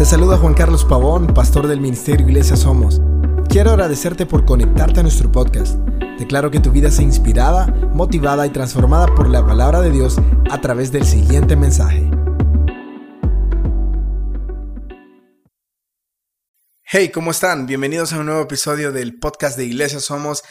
Te saluda Juan Carlos Pavón, pastor del Ministerio Iglesia Somos. Quiero agradecerte por conectarte a nuestro podcast. Declaro que tu vida sea inspirada, motivada y transformada por la palabra de Dios a través del siguiente mensaje. Hey, ¿cómo están? Bienvenidos a un nuevo episodio del podcast de Iglesia Somos.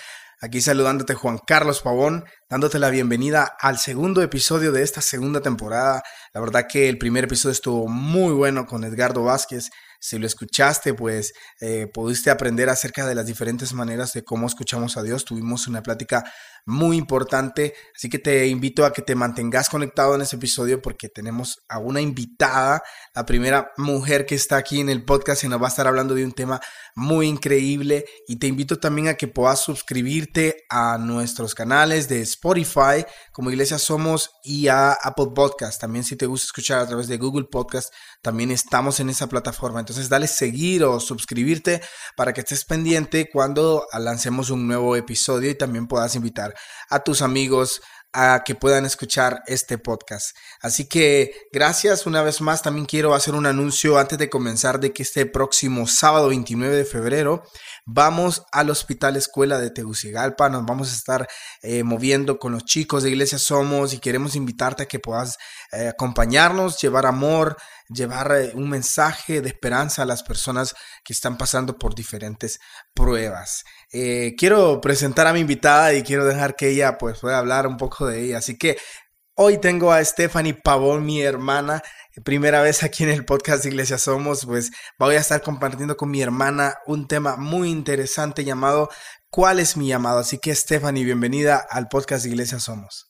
Aquí saludándote Juan Carlos Pavón, dándote la bienvenida al segundo episodio de esta segunda temporada. La verdad que el primer episodio estuvo muy bueno con Edgardo Vázquez. Si lo escuchaste, pues eh, pudiste aprender acerca de las diferentes maneras de cómo escuchamos a Dios. Tuvimos una plática muy importante, así que te invito a que te mantengas conectado en este episodio porque tenemos a una invitada, la primera mujer que está aquí en el podcast y nos va a estar hablando de un tema muy increíble y te invito también a que puedas suscribirte a nuestros canales de Spotify como Iglesia Somos y a Apple Podcast. También si te gusta escuchar a través de Google Podcast, también estamos en esa plataforma. Entonces dale seguir o suscribirte para que estés pendiente cuando lancemos un nuevo episodio y también puedas invitar a tus amigos a que puedan escuchar este podcast. Así que gracias una vez más. También quiero hacer un anuncio antes de comenzar de que este próximo sábado 29 de febrero vamos al Hospital Escuela de Tegucigalpa. Nos vamos a estar eh, moviendo con los chicos de Iglesia Somos y queremos invitarte a que puedas eh, acompañarnos, llevar amor, llevar eh, un mensaje de esperanza a las personas que están pasando por diferentes pruebas. Eh, quiero presentar a mi invitada y quiero dejar que ella pues pueda hablar un poco de ella. Así que hoy tengo a Stephanie Pavón, mi hermana. Primera vez aquí en el podcast de Iglesia Somos, pues voy a estar compartiendo con mi hermana un tema muy interesante llamado ¿Cuál es mi llamado? Así que Stephanie, bienvenida al podcast de Iglesia Somos.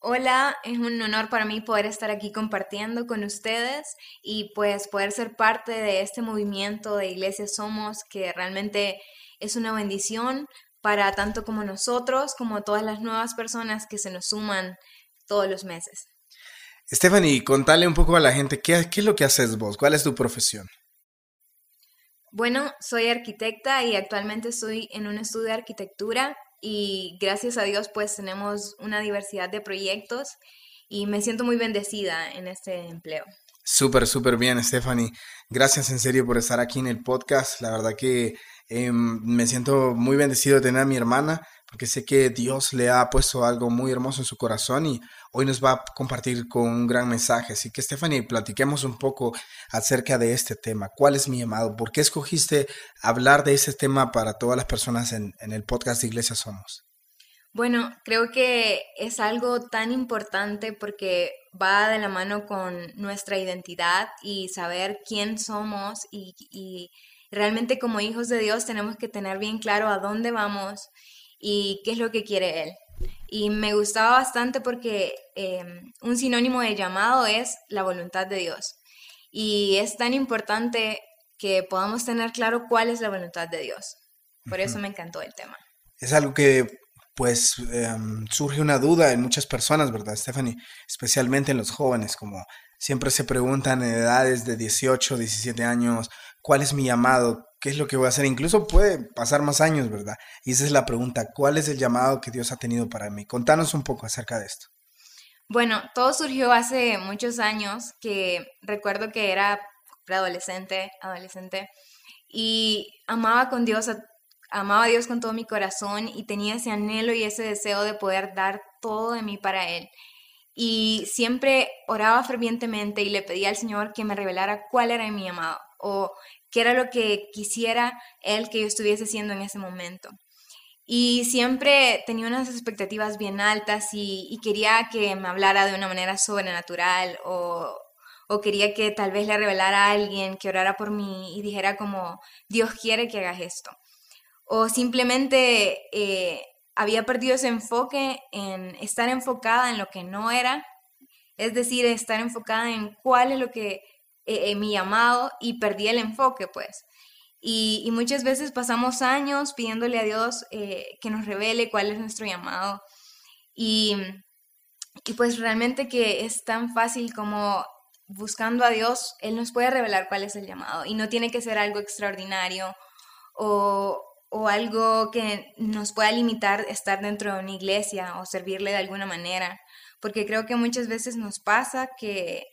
Hola, es un honor para mí poder estar aquí compartiendo con ustedes y pues poder ser parte de este movimiento de Iglesia Somos que realmente es una bendición para tanto como nosotros como todas las nuevas personas que se nos suman todos los meses. Stephanie, contale un poco a la gente, ¿qué, ¿qué es lo que haces vos? ¿Cuál es tu profesión? Bueno, soy arquitecta y actualmente estoy en un estudio de arquitectura y gracias a Dios pues tenemos una diversidad de proyectos y me siento muy bendecida en este empleo. Súper, súper bien, Stephanie. Gracias en serio por estar aquí en el podcast. La verdad que em, me siento muy bendecido de tener a mi hermana porque sé que Dios le ha puesto algo muy hermoso en su corazón y hoy nos va a compartir con un gran mensaje. Así que Stephanie, platiquemos un poco acerca de este tema. ¿Cuál es mi llamado? ¿Por qué escogiste hablar de ese tema para todas las personas en, el podcast de Iglesia Somos? Bueno, creo que es algo tan importante porque va de la mano con nuestra identidad y saber quién somos y realmente como hijos de Dios tenemos que tener bien claro a dónde vamos y qué es lo que quiere Él. Y me gustaba bastante porque em, un sinónimo de llamado es la voluntad de Dios. Y es tan importante que podamos tener claro cuál es la voluntad de Dios. Por eso me encantó el tema. Es algo que pues em, surge una duda en muchas personas, ¿verdad, Stephanie? Especialmente en los jóvenes, como siempre se preguntan en edades de 18, 17 años, ¿cuál es mi llamado? ¿Qué es lo que voy a hacer? Incluso puede pasar más años, ¿verdad? Y esa es la pregunta, ¿cuál es el llamado que Dios ha tenido para mí? Contanos un poco acerca de esto. Bueno, todo surgió hace muchos años, que recuerdo que era preadolescente, adolescente, y amaba con Dios, amaba a Dios con todo mi corazón y tenía ese anhelo y ese deseo de poder dar todo de mí para Él. Y siempre oraba fervientemente y le pedía al Señor que me revelara cuál era mi llamado o qué era lo que quisiera Él que yo estuviese haciendo en ese momento. Y siempre tenía unas expectativas bien altas y, quería que me hablara de una manera sobrenatural o, o, quería que tal vez le revelara a alguien que orara por mí y dijera como, Dios quiere que hagas esto. O simplemente eh, había perdido ese enfoque en estar enfocada en lo que no era, es decir, estar enfocada en cuál es lo que eh, mi llamado y perdí el enfoque, pues. Y, muchas veces pasamos años pidiéndole a Dios eh, que nos revele cuál es nuestro llamado. Y, y pues realmente que es tan fácil como buscando a Dios, Él nos puede revelar cuál es el llamado. Y no tiene que ser algo extraordinario o, o algo que nos pueda limitar estar dentro de una iglesia o servirle de alguna manera. Porque creo que muchas veces nos pasa que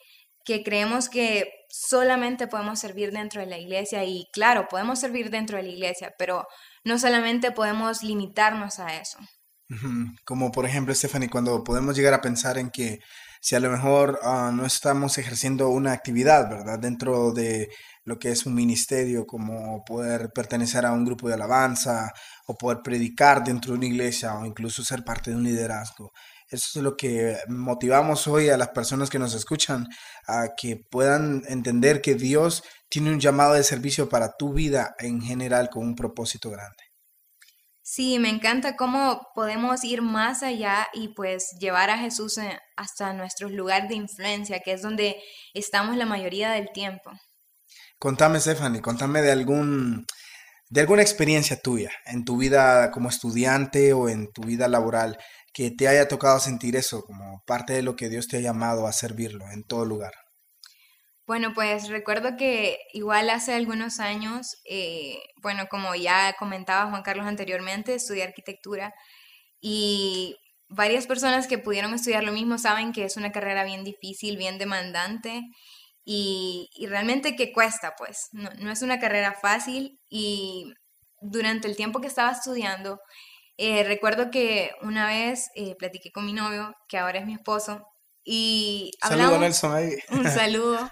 que creemos que solamente podemos servir dentro de la iglesia y claro, podemos servir dentro de la iglesia, pero no solamente podemos limitarnos a eso. Como por ejemplo, Stephanie, cuando podemos llegar a pensar en que si a lo mejor ah, no estamos ejerciendo una actividad, ¿verdad? Dentro de lo que es un ministerio, como poder pertenecer a un grupo de alabanza o poder predicar dentro de una iglesia o incluso ser parte de un liderazgo. Eso es lo que motivamos hoy a las personas que nos escuchan, a que puedan entender que Dios tiene un llamado de servicio para tu vida en general con un propósito grande. Sí, me encanta cómo podemos ir más allá y pues llevar a Jesús eh, hasta nuestros lugares de influencia, que es donde estamos la mayoría del tiempo. Contame, Stephanie, contame de algún de alguna experiencia tuya en tu vida como estudiante o en tu vida laboral que te haya tocado sentir eso como parte de lo que Dios te ha llamado a servirlo en todo lugar. Bueno, pues recuerdo que igual hace algunos años, eh, bueno, como ya comentaba Juan Carlos anteriormente, estudié arquitectura y varias personas que pudieron estudiar lo mismo saben que es una carrera bien difícil, bien demandante y, realmente que cuesta, pues, no, es una carrera fácil y durante el tiempo que estaba estudiando, eh, recuerdo que una vez eh, platiqué con mi novio, que ahora es mi esposo, y hablamos... Nelson ahí. Un saludo.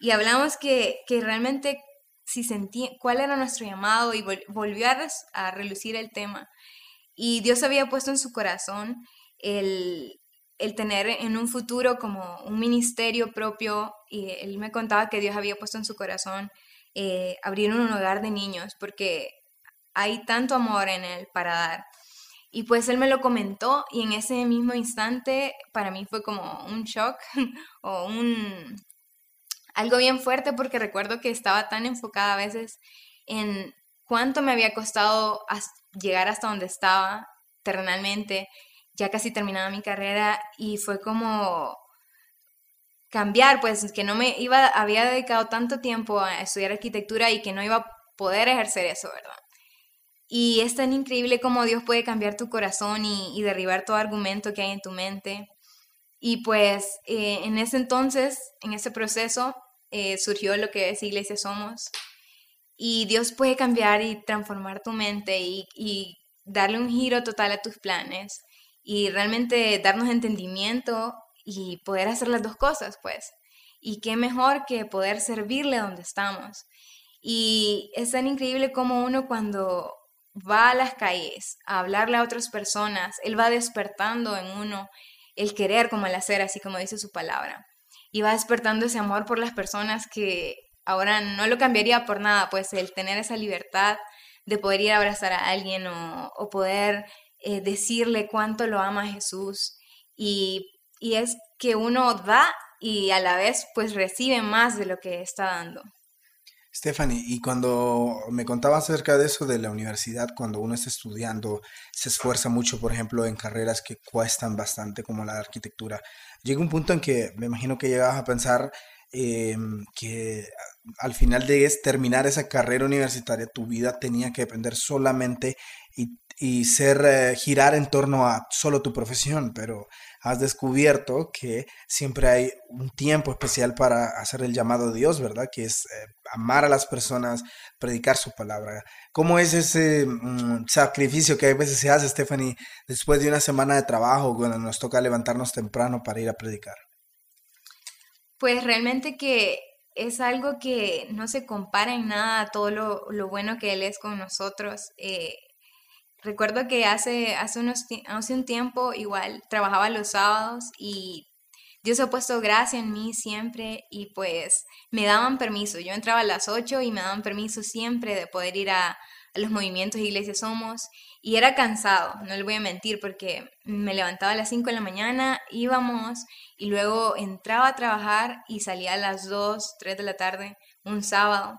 Y hablamos que, que realmente si sentía cuál era nuestro llamado y volvió a, a relucir el tema. Y Dios había puesto en su corazón el, el tener en un futuro como un ministerio propio y él me contaba que Dios había puesto en su corazón eh, abrir un hogar de niños porque hay tanto amor en él para dar. Y pues él me lo comentó y en ese mismo instante para mí fue como un shock o un algo bien fuerte porque recuerdo que estaba tan enfocada a veces en cuánto me había costado llegar hasta donde estaba terrenalmente ya casi terminaba mi carrera y fue como cambiar, pues que no me iba, había dedicado tanto tiempo a estudiar arquitectura y que no iba a poder ejercer eso, ¿verdad? Y es tan increíble como Dios puede cambiar tu corazón y, derribar todo argumento que hay en tu mente. Y pues eh, en ese entonces, en ese proceso, eh, surgió lo que es Iglesia Somos. Y Dios puede cambiar y transformar tu mente y, y darle un giro total a tus planes y realmente darnos entendimiento y poder hacer las dos cosas, pues. Y qué mejor que poder servirle donde estamos. Y es tan increíble como uno cuando va a las calles a hablarle a otras personas, él va despertando en uno el querer como el hacer, así como dice su palabra. Y va despertando ese amor por las personas que ahora no lo cambiaría por nada, pues el tener esa libertad de poder ir a abrazar a alguien o, poder eh, decirle cuánto lo ama Jesús y, y es que uno da y a la vez pues recibe más de lo que está dando. Stephanie, y cuando me contaba acerca de eso de la universidad, cuando uno está estudiando, se esfuerza mucho, por ejemplo, en carreras que cuestan bastante, como la arquitectura. Llega un punto en que me imagino que llegabas a pensar em, que al final de terminar esa carrera universitaria, tu vida tenía que depender solamente y y ser eh, girar en torno a solo tu profesión, pero has descubierto que siempre hay un tiempo especial para hacer el llamado de Dios, ¿verdad? Que es eh, amar a las personas, predicar su palabra. ¿Cómo es ese mm, sacrificio que a veces se hace, Stephanie, después de una semana de trabajo, cuando nos toca levantarnos temprano para ir a predicar? Pues realmente que es algo que no se compara en nada a todo lo, lo bueno que Él es con nosotros. Eh, Recuerdo que hace, hace, unos, hace un tiempo igual trabajaba los sábados y Dios ha puesto gracia en mí siempre y pues me daban permiso. Yo entraba a las 8 y me daban permiso siempre de poder ir a, los movimientos de Iglesia Somos y era cansado, no le voy a mentir, porque me levantaba a las 5 de la mañana, íbamos y luego entraba a trabajar y salía a las 2, 3 de la tarde un sábado,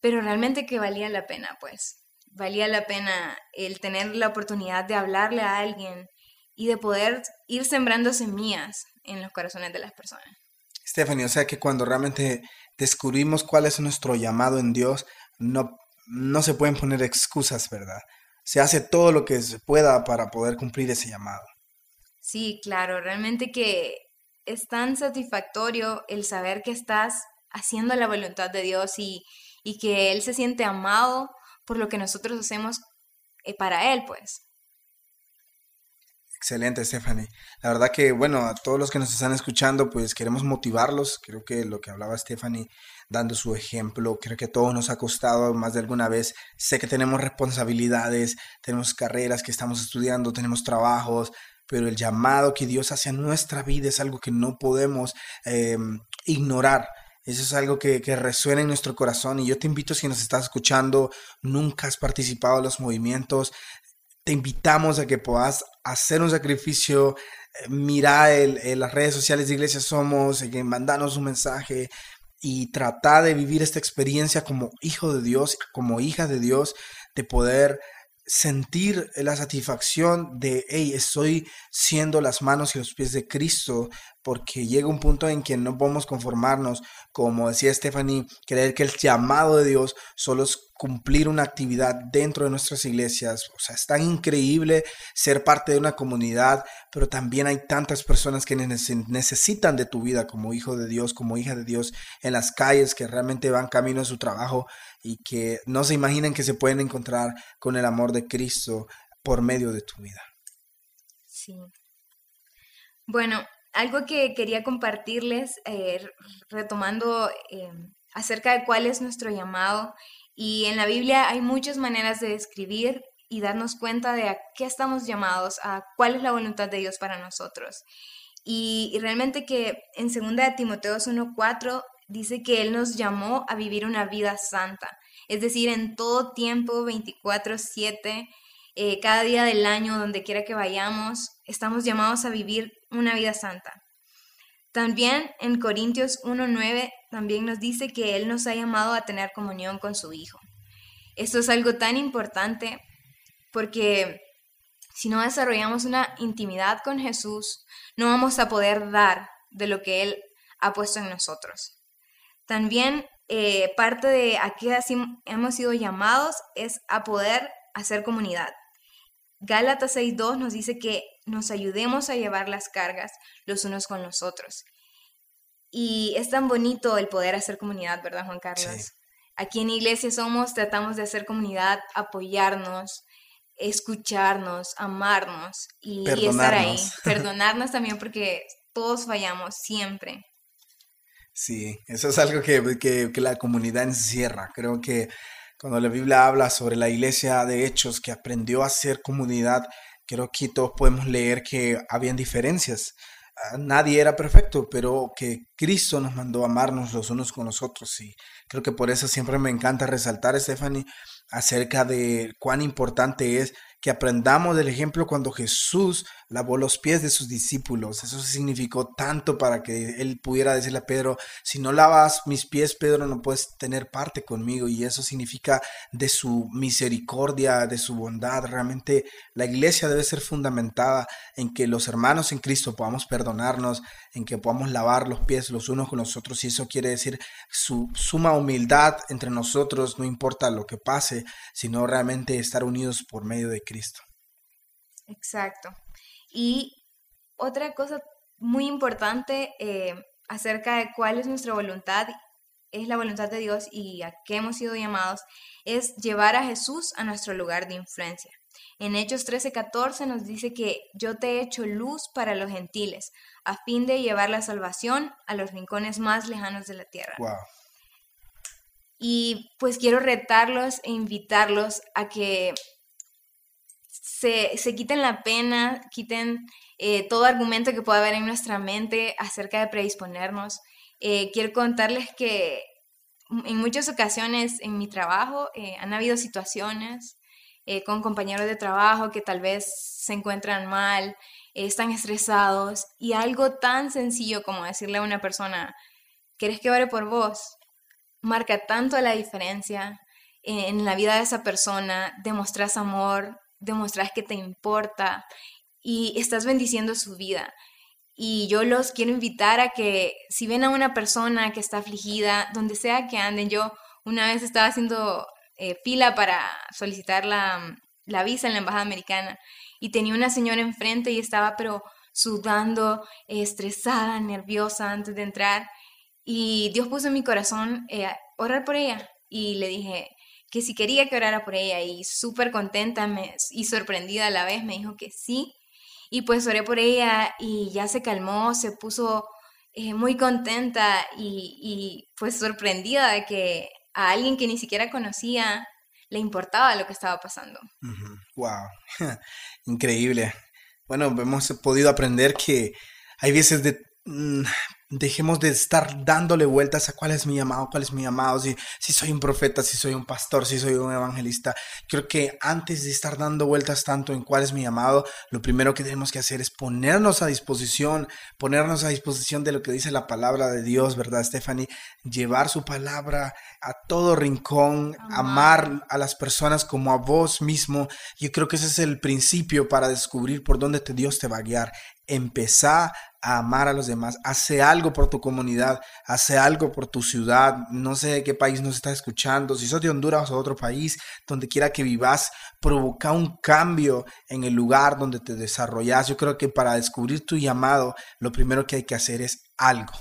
pero realmente que valía la pena pues valía la pena el tener la oportunidad de hablarle a alguien y de poder ir sembrando semillas en los corazones de las personas. Stephanie, o sea que cuando realmente descubrimos cuál es nuestro llamado en Dios, no, no se pueden poner excusas, ¿verdad? Se hace todo lo que se pueda para poder cumplir ese llamado. Sí, claro, realmente que es tan satisfactorio el saber que estás haciendo la voluntad de Dios y, y que Él se siente amado por lo que nosotros hacemos eh, para Él, pues. Excelente, Stephanie. La verdad que, bueno, a todos los que nos están escuchando, pues queremos motivarlos. Creo que lo que hablaba Stephanie, dando su ejemplo, creo que a todos nos ha costado más de alguna vez. Sé que tenemos responsabilidades, tenemos carreras que estamos estudiando, tenemos trabajos, pero el llamado que Dios hace a nuestra vida es algo que no podemos em, ignorar. Eso es algo que, que, resuena en nuestro corazón y yo te invito si nos estás escuchando, nunca has participado en los movimientos, te invitamos a que puedas hacer un sacrificio, eh, mirar en las redes sociales de Iglesia Somos, que mandarnos un mensaje y tratar de vivir esta experiencia como hijo de Dios, como hija de Dios, de poder sentir la satisfacción de, hey, estoy siendo las manos y los pies de Cristo, porque llega un punto en que no podemos conformarnos, como decía Stephanie, creer que el llamado de Dios solo es cumplir una actividad dentro de nuestras iglesias. O sea, es tan increíble ser parte de una comunidad, pero también hay tantas personas que necesitan de tu vida como hijo de Dios, como hija de Dios, en las calles que realmente van camino a su trabajo y que no se imaginan que se pueden encontrar con el amor de Cristo por medio de tu vida. Sí. Bueno, algo que quería compartirles, eh, retomando eh, acerca de cuál es nuestro llamado, y en la Biblia hay muchas maneras de describir y darnos cuenta de a qué estamos llamados, a cuál es la voluntad de Dios para nosotros. Y, realmente que en 2 Timoteo 1.4 dice que Él nos llamó a vivir una vida santa, es decir, en todo tiempo, 24/7, eh, cada día del año, donde quiera que vayamos, estamos llamados a vivir una vida santa. También en Corintios 1.9 también nos dice que Él nos ha llamado a tener comunión con su Hijo. Esto es algo tan importante porque si no desarrollamos una intimidad con Jesús, no vamos a poder dar de lo que Él ha puesto en nosotros. También eh, parte de a qué hemos sido llamados es a poder hacer comunidad. Gálatas 6.2 nos dice que nos ayudemos a llevar las cargas los unos con los otros. Y es tan bonito el poder hacer comunidad, ¿verdad, Juan Carlos? Aquí en Iglesia Somos, tratamos de hacer comunidad, apoyarnos, escucharnos, amarnos y estar ahí. Perdonarnos también porque todos fallamos siempre. Sí, eso es algo que, que, la comunidad encierra. Creo que cuando la Biblia habla sobre la iglesia de Hechos que aprendió a ser comunidad, creo que todos podemos leer que habían diferencias. Ah, nadie era perfecto, pero que Cristo nos mandó a amarnos los unos con los otros. Y creo que por eso siempre me encanta resaltar, Stephanie, acerca de cuán importante es que aprendamos del ejemplo cuando Jesús lavó los pies de sus discípulos. Eso significó tanto para que él pudiera decirle a Pedro, si no lavas mis pies, Pedro, no puedes tener parte conmigo. Y eso significa de su misericordia, de su bondad. Realmente la iglesia debe ser fundamentada en que los hermanos en Cristo podamos perdonarnos, en que podamos lavar los pies los unos con los otros. Y eso quiere decir su suma humildad entre nosotros, no importa lo que pase, sino realmente estar unidos por medio de Cristo. Exacto. Y otra cosa muy importante eh, acerca de cuál es nuestra voluntad, es la voluntad de Dios y a qué hemos sido llamados, es llevar a Jesús a nuestro lugar de influencia. En Hechos 13:14 nos dice que yo te he hecho luz para los gentiles, a fin de llevar la salvación a los rincones más lejanos de la tierra. Y pues quiero retarlos e invitarlos a que se, quiten la pena, quiten eh, todo argumento que pueda haber en nuestra mente acerca de predisponernos. Eh, quiero contarles que en muchas ocasiones en mi trabajo eh, han habido situaciones con compañeros de trabajo que tal vez se encuentran mal, están estresados y algo tan sencillo como decirle a una persona, ¿quieres que ore por vos? Marca tanto la diferencia en la vida de esa persona, demostras amor, demostrar que te importa y estás bendiciendo su vida. Y yo los quiero invitar a que si ven a una persona que está afligida, donde sea que anden, yo una vez estaba haciendo eh, fila para solicitar la, la visa en la embajada americana y tenía una señora enfrente y estaba pero sudando, estresada, nerviosa antes de entrar. Y Dios puso en mi corazón eh, orar por ella. Y le dije que si quería que orara por ella. Y súper contenta y sorprendida a la vez me dijo que sí. Y pues oré por ella y ya se calmó, se puso eh, muy contenta y, y pues sorprendida de que a alguien que ni siquiera conocía le importaba lo que estaba pasando. Wow, increíble. Bueno, hemos podido aprender que hay veces de mm, Dejemos de estar dándole vueltas a cuál es mi llamado, cuál es mi llamado, si, si soy un profeta, si soy un pastor, si soy un evangelista. Creo que antes de estar dando vueltas tanto en cuál es mi llamado, lo primero que tenemos que hacer es ponernos a disposición, ponernos a disposición de lo que dice la palabra de Dios, ¿verdad, Stephanie? Llevar su palabra a todo rincón, amar a las personas como a vos mismo. Yo creo que ese es el principio para descubrir por dónde Dios te va a guiar. Empezar a amar a los demás, hace algo por tu comunidad, hace algo por tu ciudad, no sé de qué país nos estás escuchando, si sos de Honduras o otro país, donde quiera que vivas, provoca un cambio en el lugar donde te desarrollas. Yo creo que para descubrir tu llamado, lo primero que hay que hacer es algo,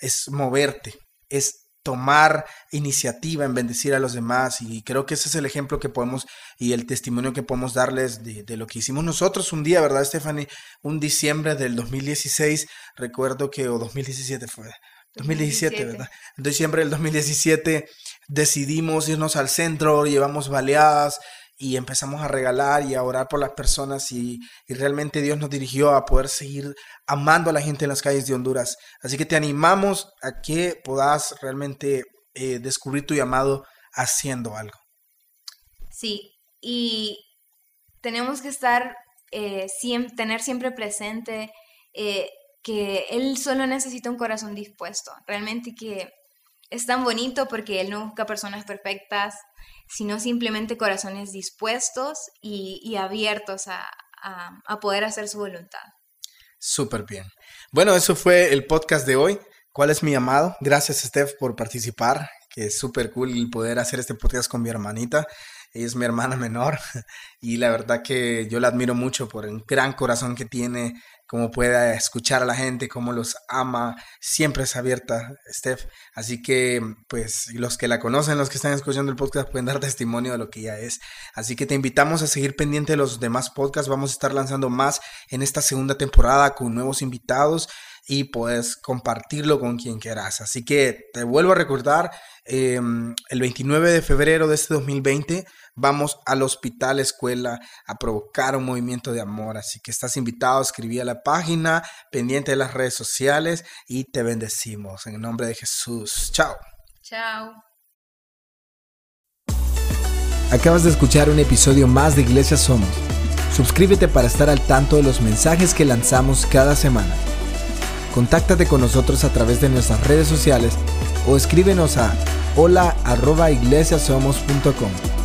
es moverte, es tomar iniciativa en bendecir a los demás y creo que ese es el ejemplo que podemos y el testimonio que podemos darles de, lo que hicimos nosotros un día, ¿verdad, Stephanie? Un diciembre del 2016, recuerdo que, o 2017 fue, 2017, ¿verdad? En diciembre del 2017 decidimos irnos al centro, llevamos baleadas, y empezamos a regalar y a orar por las personas y, realmente Dios nos dirigió a poder seguir amando a la gente en las calles de Honduras. Así que te animamos a que puedas realmente eh, descubrir tu llamado haciendo algo. Sí, y tenemos que estar, eh, tener siempre presente eh, que Él solo necesita un corazón dispuesto, realmente que es tan bonito porque Él no busca personas perfectas, sino simplemente corazones dispuestos y, abiertos a, poder hacer su voluntad. Súper bien. Bueno, eso fue el podcast de hoy. ¿Cuál es mi llamado? Gracias, Steph, por participar, que es súper cool poder hacer este podcast con mi hermanita. Ella es mi hermana menor y la verdad que yo la admiro mucho por el gran corazón que tiene, cómo puede escuchar a la gente, cómo los ama, siempre es abierta, Steph. Así que, pues, los que la conocen, los que están escuchando el podcast, pueden dar testimonio de lo que ella es. Así que te invitamos a seguir pendiente de los demás podcasts. Vamos a estar lanzando más en esta segunda temporada con nuevos invitados y puedes compartirlo con quien quieras. Así que te vuelvo a recordar, em, el 29 de febrero de este 2020 vamos al hospital escuela a provocar un movimiento de amor. Así que estás invitado a escribir a la página, pendiente de las redes sociales y te bendecimos. En el nombre de Jesús. Chao. Chao. Acabas de escuchar un episodio más de Iglesia Somos. Suscríbete para estar al tanto de los mensajes que lanzamos cada semana. Contáctate con nosotros a través de nuestras redes sociales o escríbenos a hola@iglesiasomos.com.